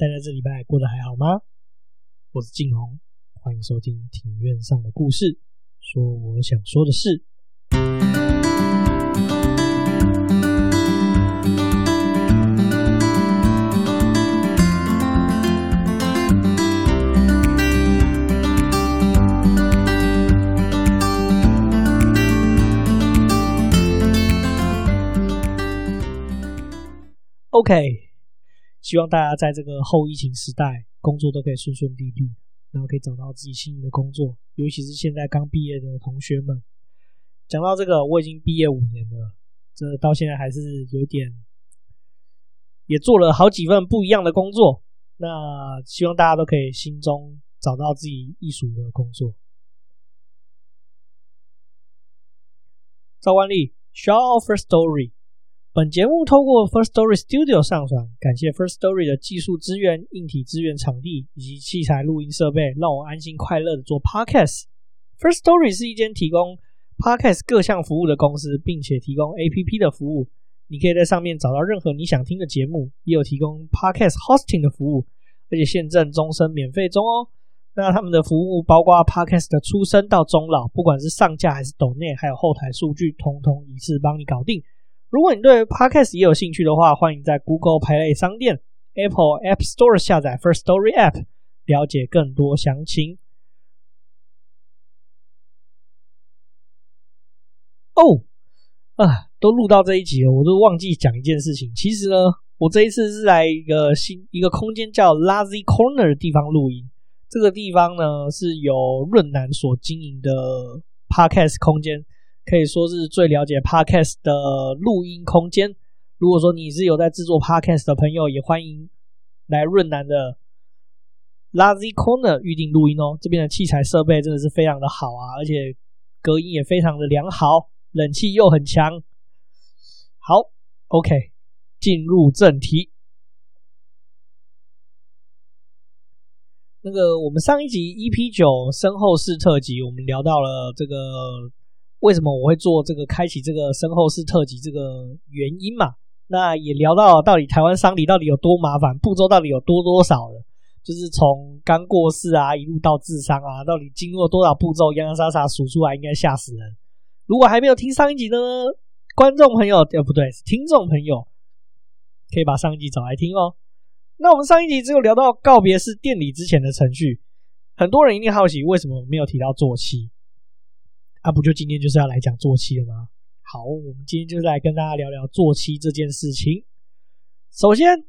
大家这礼拜过得还好吗？我是静红，欢迎收听庭院上的故事，说我想说的事。OK。希望大家在这个后疫情时代，工作都可以顺顺利利，然后可以找到自己心仪的工作。尤其是现在刚毕业的同学们，讲到这个，我已经毕业五年了，这到现在还是有点，也做了好几份不一样的工作。那希望大家都可以心中找到自己艺术的工作。照惯例，Share First Story。本节目透过 First Story Studio 上传，感谢 First Story 的技术资源、硬体资源、场地以及器材录音设备，让我安心快乐的做 Podcast。First Story 是一间提供 Podcast 各项服务的公司，并且提供 APP 的服务。你可以在上面找到任何你想听的节目，也有提供 Podcast Hosting 的服务，而且现正终身免费中哦。那他们的服务包括 Podcast 的出生到终老，不管是上架还是抖内，还有后台数据，通通一次帮你搞定。如果你对 Podcast 也有兴趣的话，欢迎在 Google Play 商店、Apple App Store 下载 First Story App，了解更多详情。哦，啊，都录到这一集了，我都忘记讲一件事情。其实呢，我这一次是来一个新一个空间叫 Lazy Corner 的地方录音。这个地方呢，是由润南所经营的 Podcast 空间。可以说是最了解 Podcast 的录音空间。如果说你是有在制作 Podcast 的朋友，也欢迎来润南的 Lazy Corner 预定录音哦。这边的器材设备真的是非常的好啊，而且隔音也非常的良好，冷气又很强。好，OK，进入正题。那个我们上一集 EP 九身后事特辑，我们聊到了这个。为什么我会做这个开启这个身后事特辑这个原因嘛？那也聊到到底台湾丧礼到底有多麻烦，步骤到底有多多少了？就是从刚过世啊，一路到治丧啊，到底经过多少步骤，洋洋洒洒数出来，应该吓死人。如果还没有听上一集呢，观众朋友，呃，不对，听众朋友，可以把上一集找来听哦。那我们上一集只有聊到告别式典礼之前的程序，很多人一定好奇为什么没有提到做七。啊，不就今天就是要来讲做七了吗？好，我们今天就是来跟大家聊聊做七这件事情。首先，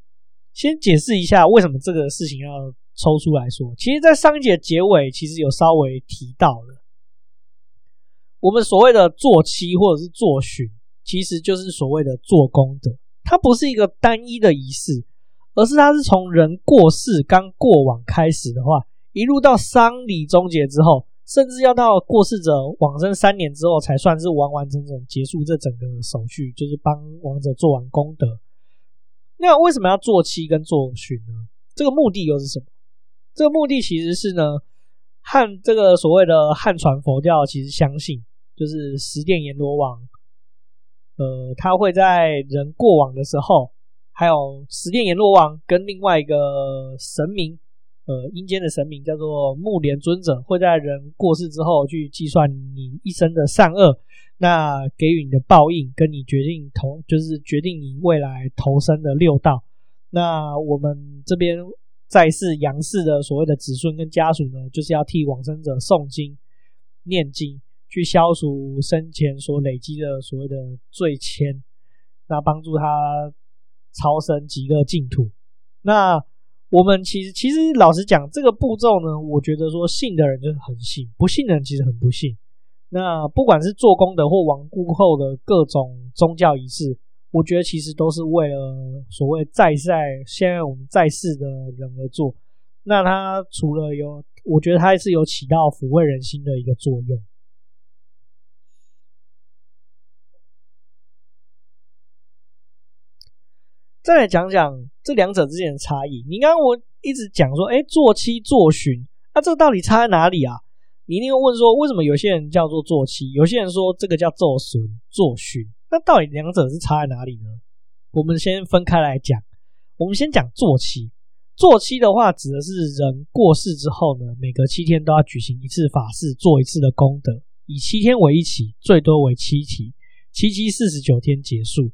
先解释一下为什么这个事情要抽出来说。其实，在上一节结尾，其实有稍微提到了，我们所谓的做七或者是做旬，其实就是所谓的做功德。它不是一个单一的仪式，而是它是从人过世刚过往开始的话，一路到丧礼终结之后。甚至要到过世者往生三年之后，才算是完完整整结束这整个手续，就是帮亡者做完功德。那为什么要做七跟做旬呢？这个目的又是什么？这个目的其实是呢，汉这个所谓的汉传佛教其实相信，就是十殿阎罗王，呃，他会在人过往的时候，还有十殿阎罗王跟另外一个神明。呃，阴间的神明叫做木莲尊者，会在人过世之后去计算你一生的善恶，那给予你的报应，跟你决定投，就是决定你未来投生的六道。那我们这边在世阳世的所谓的子孙跟家属呢，就是要替往生者诵经、念经，去消除生前所累积的所谓的罪愆，那帮助他超生极乐净土。那我们其实，其实老实讲，这个步骤呢，我觉得说信的人就是很信，不信的人其实很不信。那不管是做功德或亡故后的各种宗教仪式，我觉得其实都是为了所谓在在现在我们在世的人而做。那他除了有，我觉得他是有起到抚慰人心的一个作用。再来讲讲这两者之间的差异。你刚刚我一直讲说，哎，做七做旬，那、这个到底差在哪里啊？你一定会问说，为什么有些人叫做做七，有些人说这个叫做旬做旬？那到底两者是差在哪里呢？我们先分开来讲。我们先讲做七，做七的话，指的是人过世之后呢，每隔七天都要举行一次法事，做一次的功德，以七天为一期，最多为七期，七七四十九天结束。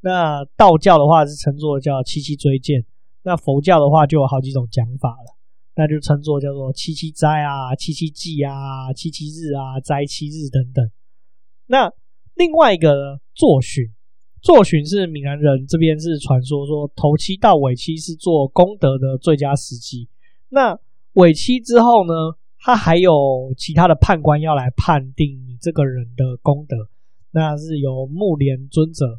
那道教的话是称作叫七七追荐，那佛教的话就有好几种讲法了，那就称作叫做七七斋啊、七七祭啊、七七日啊、斋七日等等。那另外一个呢，做旬。做旬是闽南人这边是传说说头七到尾七是做功德的最佳时机。那尾七之后呢，他还有其他的判官要来判定你这个人的功德，那是由目连尊者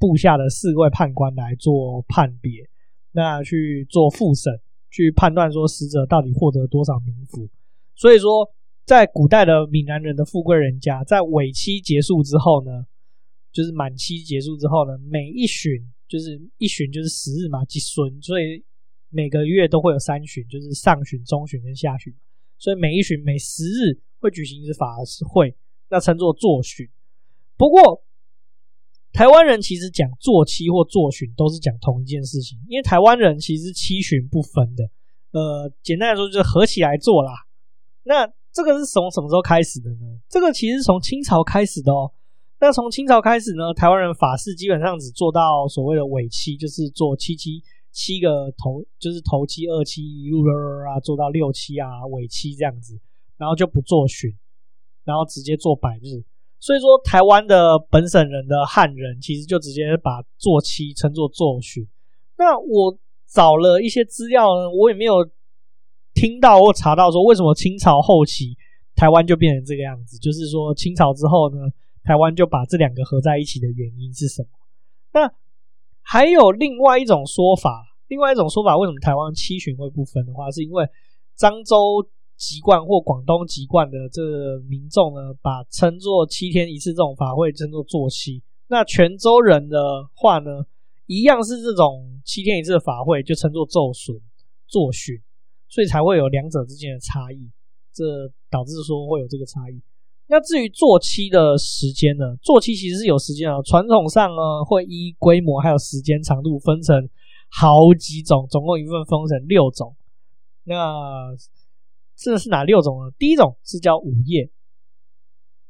部下的四位判官来做判别，那去做复审，去判断说死者到底获得多少冥福。所以说，在古代的闽南人的富贵人家，在尾期结束之后呢。就是满期结束之后呢，每一旬就是一旬就是十日嘛，积孙，所以每个月都会有三旬，就是上旬、中旬跟下旬，所以每一旬每十日会举行一次法事会，那称作作旬。不过台湾人其实讲做七或做旬都是讲同一件事情，因为台湾人其实七旬不分的，呃，简单来说就是合起来做啦。那这个是从什么时候开始的呢？这个其实从清朝开始的哦。那从清朝开始呢，台湾人法事基本上只做到所谓的尾七，就是做七七七个头，就是头七、二七一路啊，做到六七啊，尾七这样子，然后就不做旬，然后直接做百日。所以说，台湾的本省人的汉人其实就直接把做七称作做旬。那我找了一些资料，我也没有听到或查到说为什么清朝后期台湾就变成这个样子，就是说清朝之后呢。台湾就把这两个合在一起的原因是什么？那还有另外一种说法，另外一种说法，为什么台湾七旬会不分的话，是因为漳州籍贯或广东籍贯的这民众呢，把称作七天一次这种法会称作做七。那泉州人的话呢，一样是这种七天一次的法会，就称作做旬、做旬，所以才会有两者之间的差异，这导致说会有这个差异。那至于做七的时间呢？做七其实是有时间啊。传统上呢，会依规模还有时间长度分成好几种，总共一共分成六种。那这是哪六种呢？第一种是叫午夜，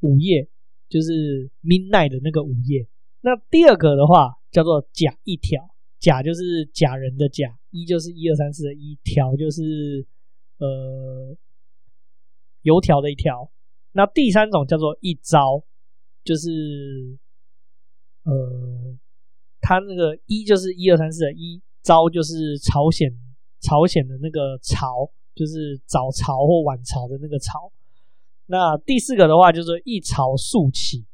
午夜就是 midnight 的那个午夜。那第二个的话叫做甲一条，甲就是甲人的甲，一就是一二三四的一，条就是呃油条的一条。那第三种叫做一招，就是呃，它那个一就是一二三四的一，招就是朝鲜朝鲜的那个朝，就是早朝或晚朝的那个朝。那第四个的话就是一朝数起，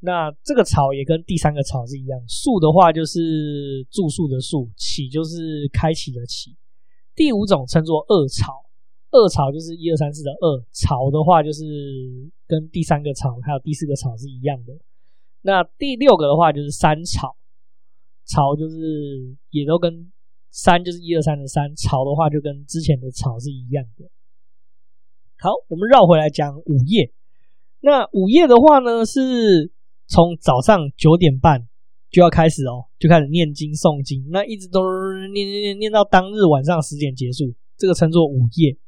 那这个朝也跟第三个朝是一样，数的话就是住宿的宿，起就是开启的启。第五种称作二朝。二朝就是一二三四的二，朝的话就是跟第三个朝还有第四个朝是一样的。那第六个的话就是三朝，朝就是也都跟三就是一二三的三，朝的话就跟之前的朝是一样的。好，我们绕回来讲午夜。那午夜的话呢，是从早上九点半就要开始哦，就开始念经诵经，那一直都念念念念到当日晚上十点结束，这个称作午夜。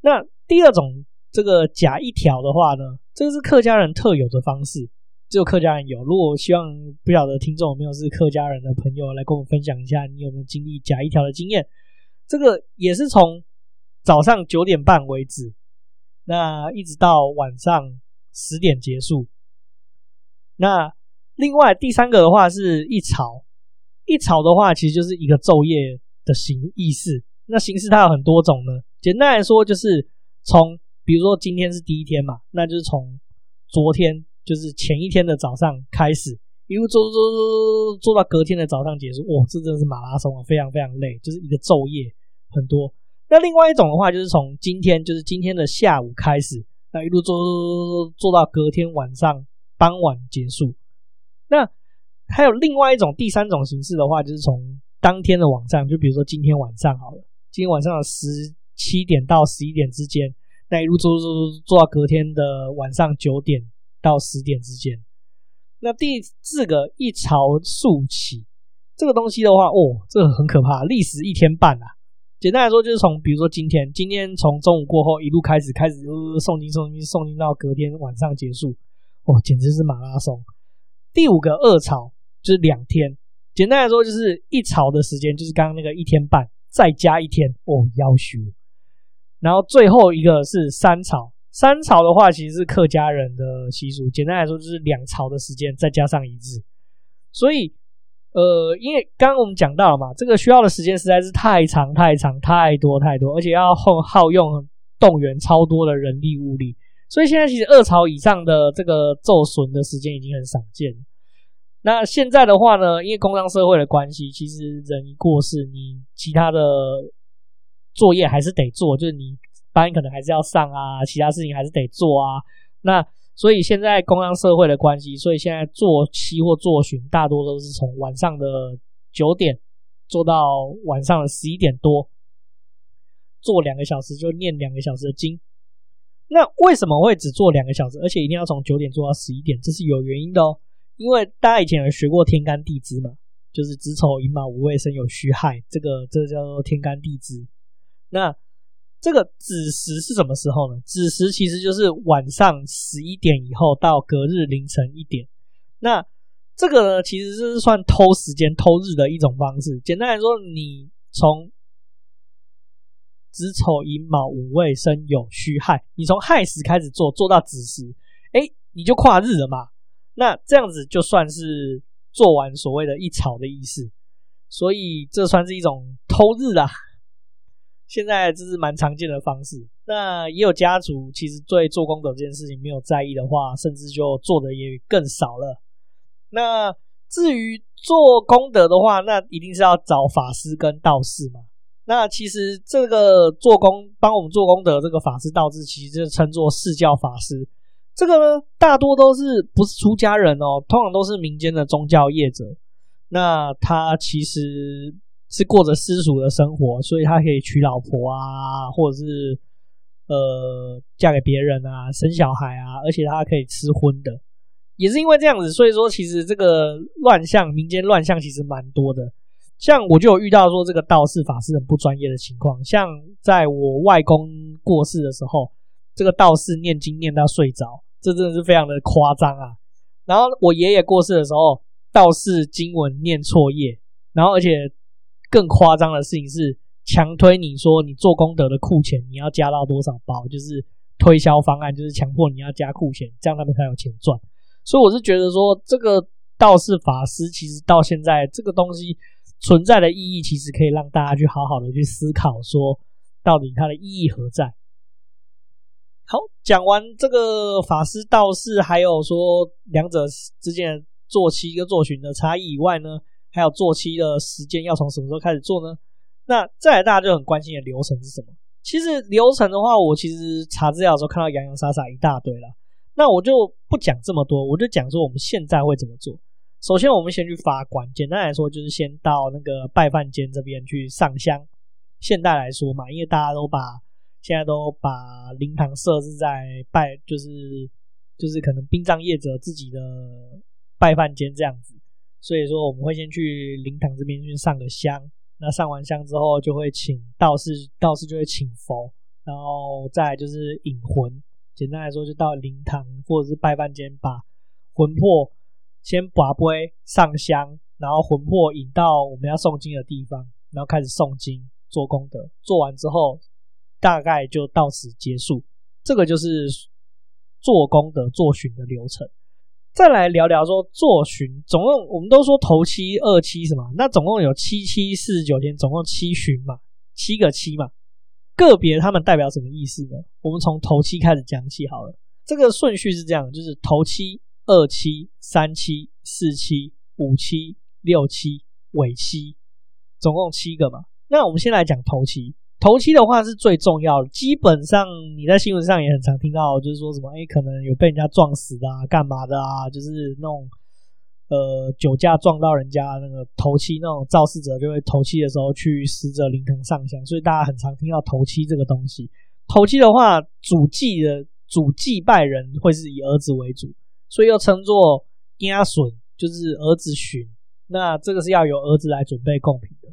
那第二种这个甲一条的话呢，这个是客家人特有的方式，只有客家人有。如果希望不晓得听众有没有是客家人的朋友来跟我们分享一下，你有没有经历甲一条的经验？这个也是从早上九点半为止，那一直到晚上十点结束。那另外第三个的话是一朝，一朝的话其实就是一个昼夜的形意思。那形式它有很多种呢。简单来说，就是从比如说今天是第一天嘛，那就是从昨天，就是前一天的早上开始，一路做做做做做到隔天的早上结束。哇，这真的是马拉松啊，非常非常累，就是一个昼夜很多。那另外一种的话，就是从今天，就是今天的下午开始，那一路做做做做做到隔天晚上傍晚结束。那还有另外一种第三种形式的话，就是从当天的晚上，就比如说今天晚上好了，今天晚上的十。七点到十一点之间，那一路做做做做到隔天的晚上九点到十点之间。那第四个一朝数起，这个东西的话，哦，这个很可怕，历时一天半啊。简单来说，就是从比如说今天，今天从中午过后一路开始，开始诵经诵经诵经到隔天晚上结束，哦，简直是马拉松。第五个二朝就是两天，简单来说就是一朝的时间就是刚刚那个一天半，再加一天，哦，夭寿。然后最后一个是三朝，三朝的话其实是客家人的习俗，简单来说就是两朝的时间再加上一日，所以。呃，因为刚刚我们讲到了嘛，这个需要的时间实在是太长、太长、太多、太多，而且要耗耗用动员超多的人力物力，所以现在其实二朝以上的这个奏损的时间已经很少见。那现在的话呢，因为工商社会的关系，其实人一过世，你其他的作业还是得做，就是你班可能还是要上啊，其他事情还是得做啊。那所以现在工商社会的关系，所以现在做期或做旬，大多都是从晚上的九点做到晚上的十一点多，做两个小时就念两个小时的经。那为什么会只做两个小时，而且一定要从九点做到十一点？这是有原因的哦。因为大家以前有学过天干地支嘛，就是子丑寅卯午未申酉戌亥，这个这个叫做天干地支。那这个子时是什么时候呢？子时其实就是晚上十一点以后到隔日凌晨一点。那这个呢，其实是算偷时间、偷日的一种方式。简单来说，你从子丑寅卯午未申酉戌亥，你从亥时开始做，做到子时，哎，你就跨日了嘛。那这样子就算是做完所谓的一朝的意思。所以这算是一种偷日啦。现在这是蛮常见的方式，那也有家族其实对做功德这件事情没有在意的话，甚至就做的也更少了。那至于做功德的话，那一定是要找法师跟道士嘛。那其实这个做功帮我们做功德这个法师道士，其实就称作释教法师。这个呢，大多都是不是出家人哦，通常都是民间的宗教业者。那他其实。是过着私塾的生活，所以他可以娶老婆啊，或者是呃嫁给别人啊，生小孩啊，而且他可以吃荤的，也是因为这样子，所以说其实这个乱象，民间乱象其实蛮多的。像我就有遇到说这个道士法师很不专业的情况，像在我外公过世的时候，这个道士念经念到睡着，这真的是非常的夸张啊。然后我爷爷过世的时候，道士经文念错页，然后而且。更夸张的事情是强推你说你做功德的库钱你要加到多少包，就是推销方案，就是强迫你要加库钱，这样他们才有钱赚。所以我是觉得说，这个道士法师其实到现在这个东西存在的意义，其实可以让大家去好好的去思考，说到底它的意义何在。好，讲完这个法师道士，还有说两者之间做期跟做旬的差异以外呢，还有做期的时间要从什么时候开始做呢？那再来大家就很关心的流程是什么？其实流程的话，我其实查资料的时候看到洋洋洒洒一大堆了。那我就不讲这么多，我就讲说我们现在会怎么做。首先，我们先去发馆，简单来说就是先到那个拜饭间这边去上香。现代来说嘛，因为大家都把现在都把灵堂设置在拜，就是就是可能殡葬业者自己的拜饭间这样子。所以说，我们会先去灵堂这边去上个香。那上完香之后，就会请道士，道士就会请佛，然后再就是引魂。简单来说，就到灵堂或者是拜饭间，把魂魄先跋杯上香，然后魂魄引到我们要诵经的地方，然后开始诵经做功德。做完之后，大概就到此结束。这个就是做功德做旬的流程。再来聊聊说做巡，总共我们都说头七、二七什么，那总共有七七四十九天，总共七巡嘛，七个七嘛，个别他们代表什么意思呢？我们从头七开始讲起好了。这个顺序是这样，就是头七、二七、三七、四七、五七、六七、尾七，总共七个嘛。那我们先来讲头七。头七的话是最重要的，基本上你在新闻上也很常听到，就是说什么，哎，可能有被人家撞死的啊，干嘛的啊，就是那种呃酒驾撞到人家那个头七那种肇事者，就会头七的时候去死者灵堂上香，所以大家很常听到头七这个东西。头七的话，主祭的主祭拜人会是以儿子为主，所以又称作家孙，就是儿子寻。那这个是要由儿子来准备贡品的。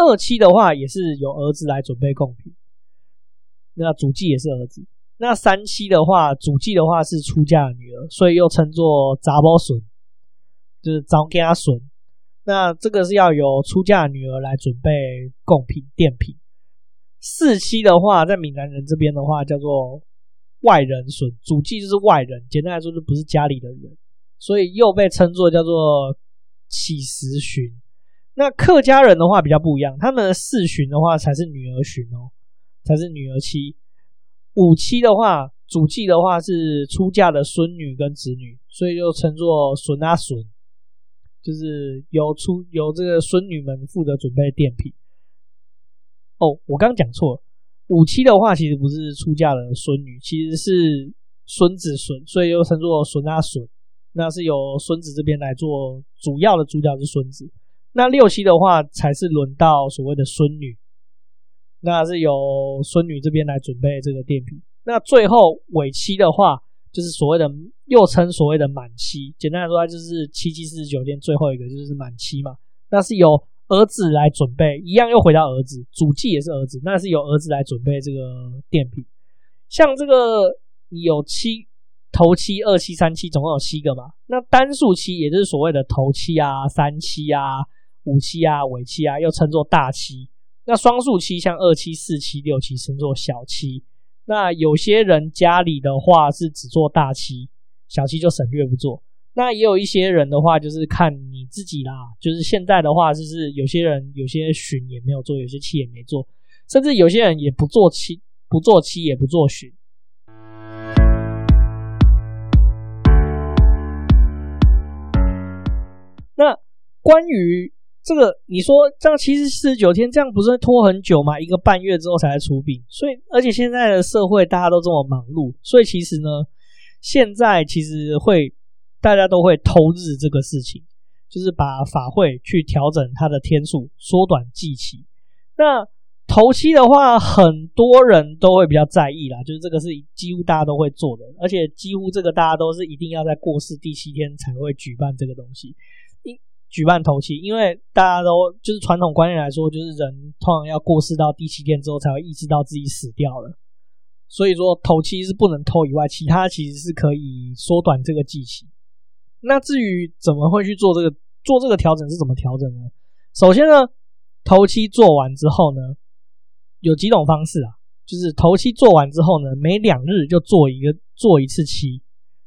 二期的话也是由儿子来准备贡品，那主祭也是儿子。那三期的话，主祭的话是出嫁女儿，所以又称作杂包笋，就是查囝孙。那这个是要由出嫁女儿来准备贡品垫品。四期的话，在闽南人这边的话叫做外人笋，主祭就是外人，简单来说就不是家里的人，所以又被称作叫做乞食旬。那客家人的话比较不一样，他们的四旬的话才是女儿旬哦，才是女儿期。五妻的话，主祭的话是出嫁的孙女跟子女，所以就称作孙啊孙，就是由出由这个孙女们负责准备奠品。哦，我刚刚讲错了，五妻的话其实不是出嫁的孙女，其实是孙子孙，所以又称作孙啊孙。那是由孙子这边来做主要的主角是孙子。那六期的话才是轮到所谓的孙女。那是由孙女这边来准备这个电瓶。那最后尾期的话，就是所谓的又称所谓的满期。简单来说，就是七七四十九天最后一个就是满期嘛。那是由儿子来准备，一样又回到儿子，主祭也是儿子，那是由儿子来准备这个电瓶。像这个有七头七、二七、三七，总共有七个嘛。那单数七，也就是所谓的头七啊、三七啊、五七啊、尾七啊，又称作大七。那双数七像二七、四七、六七称作小七。那有些人家里的话是只做大七，小七就省略不做。那也有一些人的话就是看你自己啦，就是现在的话就是有些人有些旬也没有做，有些七也没做，甚至有些人也不做七，不做七也不做旬。那关于这个你说这样七七四十九天，这样不是拖很久吗？一个半月之后才出殡，所以而且现在的社会大家都这么忙碌，所以其实呢，现在其实会大家都会偷日这个事情，就是把法会去调整它的天数，缩短祭期。那头七的话，很多人都会比较在意啦，就是这个是几乎大家都会做的，而且几乎这个大家都是一定要在过世第七天才会举办这个东西。举办头七，因为大家都就是传统观念来说，就是人通常要过世到第七天之后才会意识到自己死掉了，所以说头七是不能偷以外，其他其实是可以缩短这个祭期。那至于怎么会去做这个做这个调整是怎么调整呢？首先呢，头七做完之后呢，有几种方式啊，就是头七做完之后呢，每两日就做一个做一次七。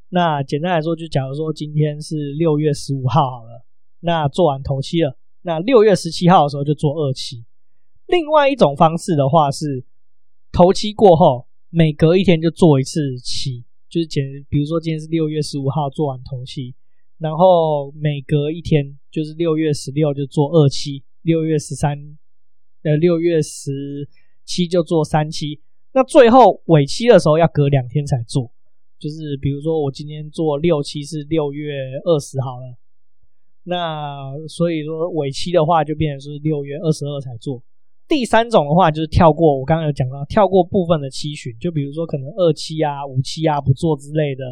那简单来说，就假如说今天是六月十五号好了。那做完头期了，那六月十七号的时候就做二期。另外一种方式的话是，头期过后每隔一天就做一次期，就是简，比如说今天是六月十五号做完头期，然后每隔一天就是六月十六就做二期，六月十三，呃，六月十七就做三期。那最后尾期的时候要隔两天才做，就是比如说我今天做六期是六月二十号了。那所以说尾期的话就变成是六月二十二才做。第三种的话就是跳过，我刚刚有讲到跳过部分的七旬，就比如说可能二七啊、五七啊不做之类的，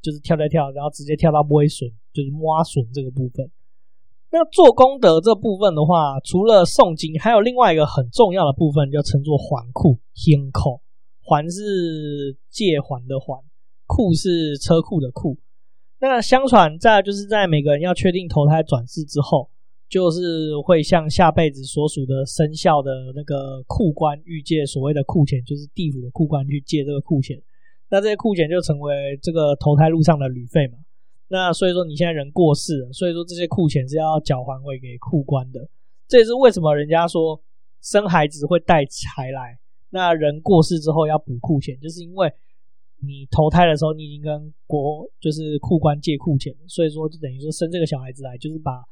就是跳跳跳，然后直接跳到尾旬，就是摸笋这个部分。那做功德这部分的话，除了诵经，还有另外一个很重要的部分，就称作还库天口。还是借还的还，库是车库的库。那相传，在就是在每个人要确定投胎转世之后，就是会向下辈子所属的生肖的那个库官欲借所谓的库钱，就是地府的库官去借这个库钱。那这些库钱就成为这个投胎路上的旅费嘛。那所以说你现在人过世了，所以说这些库钱是要缴还回给库官的。这也是为什么人家说生孩子会带财来，那人过世之后要补库钱，就是因为。你投胎的时候，你已经跟国就是库官借库钱，所以说就等于说生这个小孩子来，就是把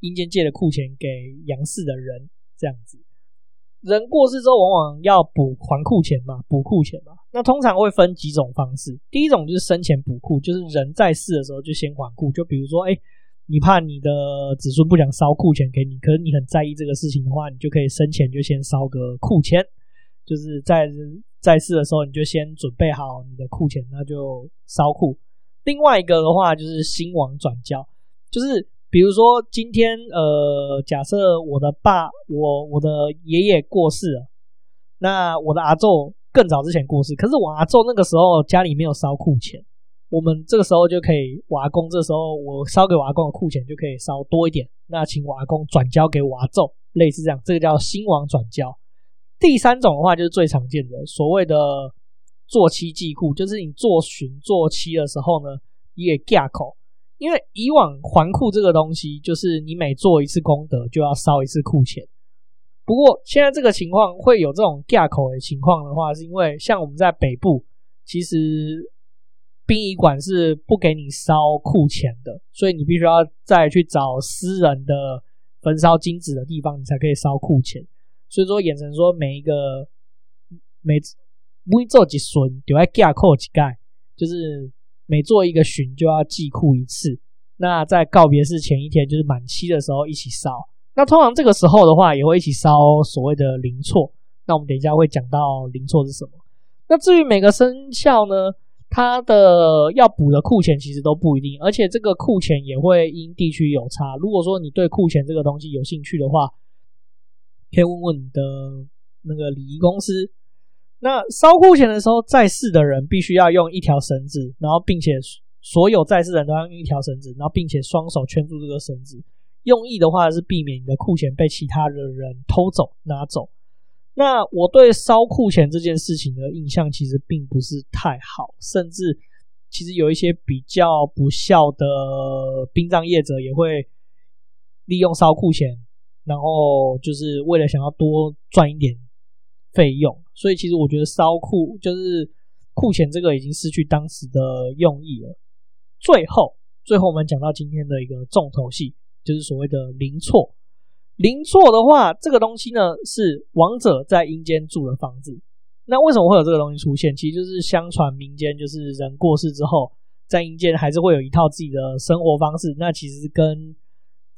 阴间借的库钱给阳世的人这样子。人过世之后，往往要补还库钱嘛，补库钱嘛。那通常会分几种方式，第一种就是生前补库，就是人在世的时候就先还库，就比如说，哎，你怕你的子孙不想烧库钱给你，可是你很在意这个事情的话，你就可以生前就先烧个库钱，就是在。在世的时候，你就先准备好你的库钱，那就烧库。另外一个的话，就是新亡转交，就是比如说今天呃，假设我的爸我我的爷爷过世了，那我的阿祖更早之前过世，可是我阿祖那个时候家里没有烧库钱，我们这个时候就可以，我阿公这时候我烧给我阿公的库钱就可以烧多一点，那请我阿公转交给我阿祖，类似这样，这个叫新亡转交。第三种的话就是最常见的所谓的做妻祭库，就是你做旬做妻的时候呢，也架口，因为以往还库这个东西，就是你每做一次功德就要烧一次库钱。不过现在这个情况会有这种架口的情况的话，是因为像我们在北部，其实殡仪馆是不给你烧库钱的，所以你必须要再去找私人的焚烧金纸的地方，你才可以烧库钱。所以说，衍生说每一个每每做一旬就要加扣几盖，就是每做一个旬就要祭库一次。那在告别式前一天，就是满期的时候一起烧。那通常这个时候的话，也会一起烧所谓的灵错。那我们等一下会讲到灵错是什么。那至于每个生肖呢，它的要补的库钱其实都不一定，而且这个库钱也会因地区有差。如果说你对库钱这个东西有兴趣的话，可以问问你的那个礼仪公司。那烧库钱的时候，在世的人必须要用一条绳子，然后并且所有在世的人都要用一条绳子，然后并且双手圈住这个绳子。用意的话是避免你的库钱被其他的人偷走拿走。那我对烧库钱这件事情的印象其实并不是太好，甚至其实有一些比较不孝的殡葬业者也会利用烧库钱。然后就是为了想要多赚一点费用，所以其实我觉得烧库就是库钱这个已经失去当时的用意了。最后，最后我们讲到今天的一个重头戏，就是所谓的灵错。灵错的话，这个东西呢是亡者在阴间住的房子。那为什么会有这个东西出现？其实就是相传民间就是人过世之后，在阴间还是会有一套自己的生活方式。那其实跟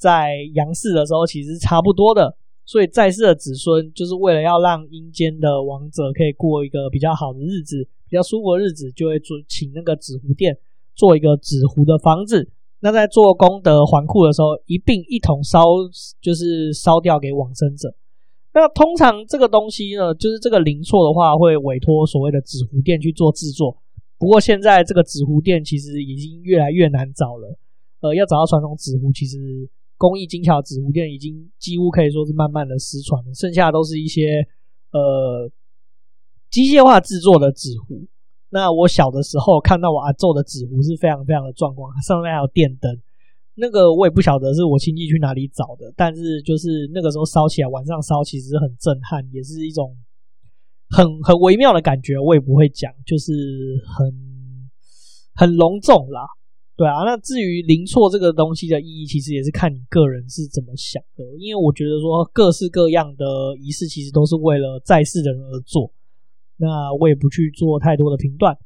在阳世的时候其实差不多的，所以在世的子孙就是为了要让阴间的亡者可以过一个比较好的日子，比较舒服的日子，就会做请那个纸糊店做一个纸糊的房子。那在做功德还库的时候，一并一同烧，就是烧掉给往生者。那通常这个东西呢，就是这个灵错的话，会委托所谓的纸糊店去做制作。不过现在这个纸糊店其实已经越来越难找了，呃，要找到传统纸糊其实。工艺精巧的纸糊店已经几乎可以说是慢慢的失传了，剩下都是一些呃机械化制作的纸糊。那我小的时候看到我阿祖的纸糊是非常非常的壮观，上面还有电灯。那个我也不晓得是我亲戚去哪里找的，但是就是那个时候烧起来，晚上烧其实很震撼，也是一种很很微妙的感觉。我也不会讲，就是很很隆重啦。对啊，那至于零错这个东西的意义，其实也是看你个人是怎么想的。因为我觉得说各式各样的仪式，其实都是为了在世的人而做。那我也不去做太多的评断。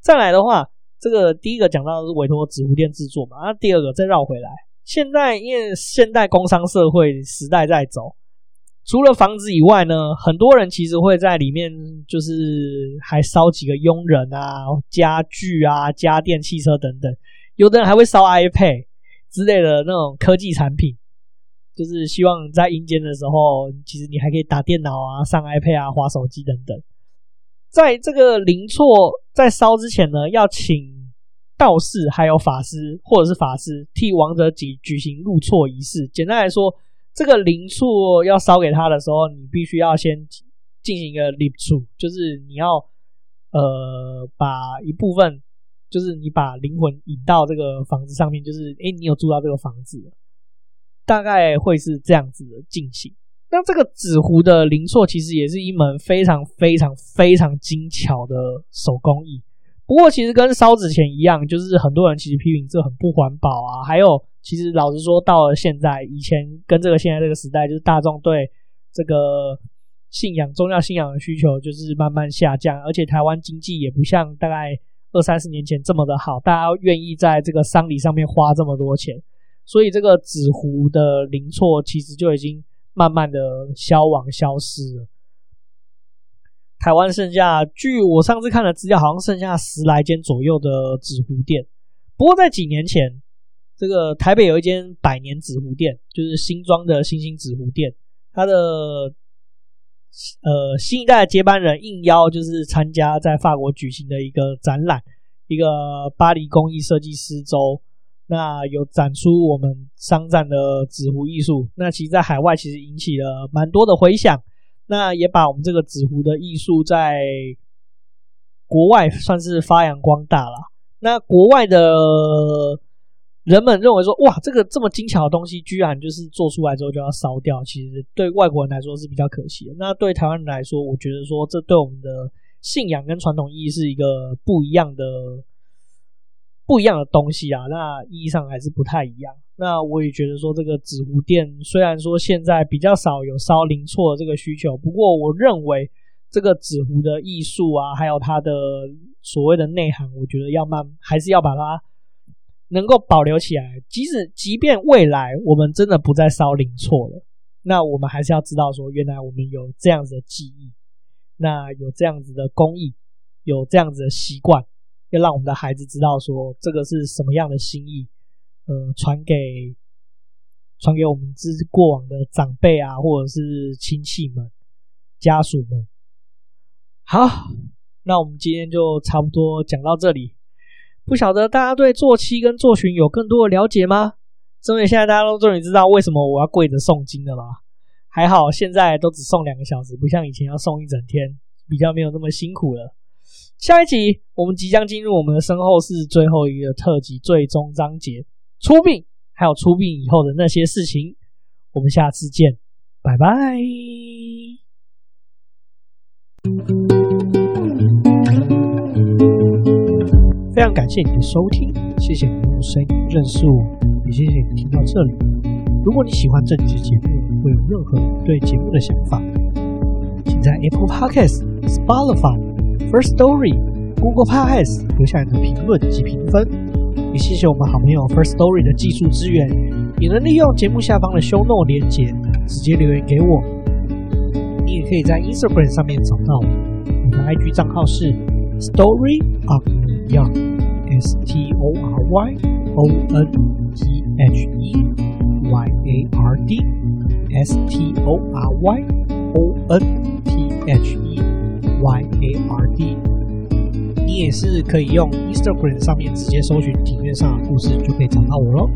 再来的话，这个第一个讲到是委托纸糊店制作嘛，那第二个再绕回来，现在因为现代工商社会时代在走，除了房子以外呢，很多人其实会在里面就是还烧几个佣人啊、家具啊、家电、汽车等等。有的人还会烧 iPad 之类的那种科技产品，就是希望在阴间的时候，其实你还可以打电脑啊、上 iPad 啊、滑手机等等。在这个灵错在烧之前呢，要请道士还有法师或者是法师替亡者举举行入错仪式。简单来说，这个灵错要烧给他的时候，你必须要先进行一个礼处，就是你要呃把一部分。就是你把灵魂引到这个房子上面，就是诶，你有住到这个房子，大概会是这样子的进行。那这个纸糊的灵错其实也是一门非常非常非常精巧的手工艺。不过其实跟烧纸钱一样，就是很多人其实批评这很不环保啊。还有，其实老实说，到了现在，以前跟这个现在这个时代，就是大众对这个信仰、宗教信仰的需求就是慢慢下降，而且台湾经济也不像大概。二三十年前这么的好，大家愿意在这个丧礼上面花这么多钱，所以这个纸糊的灵错其实就已经慢慢的消亡消失了。台湾剩下，据我上次看的资料，好像剩下十来间左右的纸糊店。不过在几年前，这个台北有一间百年纸糊店，就是新庄的新兴纸糊店，它的呃新一代接班人应邀就是参加在法国举行的一个展览，一个巴黎工艺设计师周，那有展出我们商战的纸壶艺术，那其实在海外其实引起了蛮多的回响，那也把我们这个纸壶的艺术在国外算是发扬光大了。那国外的。人们认为说，哇，这个这么精巧的东西，居然就是做出来之后就要烧掉，其实对外国人来说是比较可惜的。那对台湾人来说，我觉得说，这对我们的信仰跟传统意义是一个不一样的、不一样的东西啊。那意义上还是不太一样。那我也觉得说，这个纸壶店虽然说现在比较少有烧零错的这个需求，不过我认为这个纸壶的艺术啊，还有它的所谓的内涵，我觉得要慢，还是要把它。能够保留起来，即使即便未来我们真的不再烧零错了，那我们还是要知道说，原来我们有这样子的记忆，那有这样子的工艺，有这样子的习惯，要让我们的孩子知道说，这个是什么样的心意，呃，传给传给我们之过往的长辈啊，或者是亲戚们、家属们。好，那我们今天就差不多讲到这里。不晓得大家对坐七跟坐旬有更多的了解吗？所以现在大家都终于知道为什么我要跪着诵经了吧？还好现在都只诵两个小时，不像以前要诵一整天，比较没有那么辛苦了。下一集我们即将进入我们的身后事最后一个特辑最终章节——出殡，还有出殡以后的那些事情。我们下次见，拜拜。非常感谢你的收听，谢谢你用声音认识我，也谢谢你听到这里。如果你喜欢这期节目，或有任何对节目的想法，请在 Apple Podcasts、Spotify、First Story、Google Podcasts 留下你的评论及评分。也谢谢我们好朋友 First Story 的技术支援，也能利用节目下方的 Show Note 连结直接留言给我。你也可以在 Instagram 上面找到我，我的 IG 账号是 Story of Young, S T O R Y O N T H E Y A R D, S T O R Y O N T H E Y A R D。你也是可以用 Instagram 上面直接搜寻“庭院上的故事”，就可以找到我喽。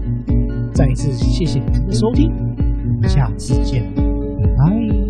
再一次谢谢您的收听，我们下次见，拜拜。